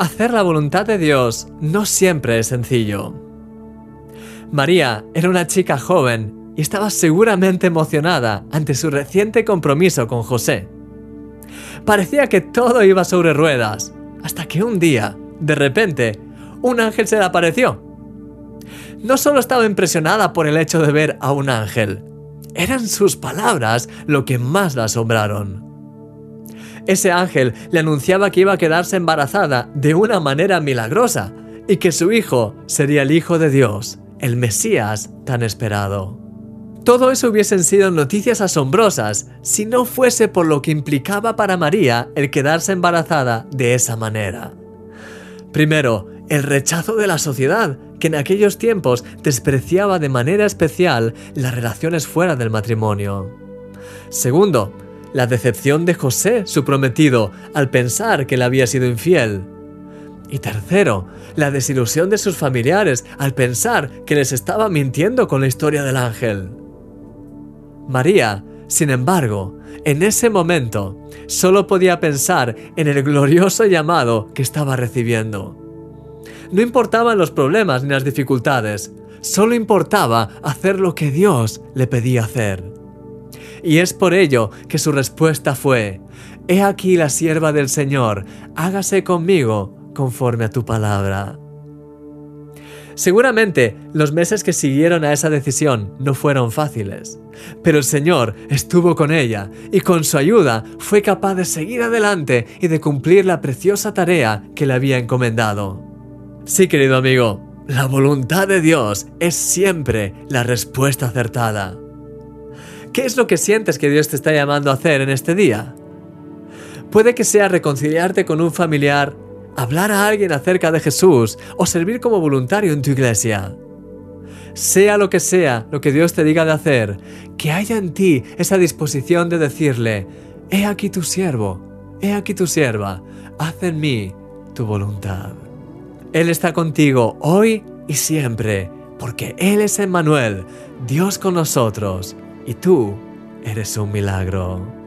Hacer la voluntad de Dios no siempre es sencillo. María era una chica joven y estaba seguramente emocionada ante su reciente compromiso con José. Parecía que todo iba sobre ruedas, hasta que un día, de repente, un ángel se le apareció. No solo estaba impresionada por el hecho de ver a un ángel, eran sus palabras lo que más la asombraron. Ese ángel le anunciaba que iba a quedarse embarazada de una manera milagrosa y que su hijo sería el Hijo de Dios, el Mesías tan esperado. Todo eso hubiesen sido noticias asombrosas si no fuese por lo que implicaba para María el quedarse embarazada de esa manera. Primero, el rechazo de la sociedad, que en aquellos tiempos despreciaba de manera especial las relaciones fuera del matrimonio. Segundo, la decepción de José, su prometido, al pensar que le había sido infiel. Y tercero, la desilusión de sus familiares al pensar que les estaba mintiendo con la historia del ángel. María, sin embargo, en ese momento solo podía pensar en el glorioso llamado que estaba recibiendo. No importaban los problemas ni las dificultades, solo importaba hacer lo que Dios le pedía hacer. Y es por ello que su respuesta fue, He aquí la sierva del Señor, hágase conmigo conforme a tu palabra. Seguramente los meses que siguieron a esa decisión no fueron fáciles, pero el Señor estuvo con ella y con su ayuda fue capaz de seguir adelante y de cumplir la preciosa tarea que le había encomendado. Sí, querido amigo, la voluntad de Dios es siempre la respuesta acertada. ¿Qué es lo que sientes que Dios te está llamando a hacer en este día? Puede que sea reconciliarte con un familiar hablar a alguien acerca de Jesús o servir como voluntario en tu iglesia. Sea lo que sea lo que Dios te diga de hacer, que haya en ti esa disposición de decirle, he aquí tu siervo, he aquí tu sierva, haz en mí tu voluntad. Él está contigo hoy y siempre, porque Él es Emmanuel, Dios con nosotros, y tú eres un milagro.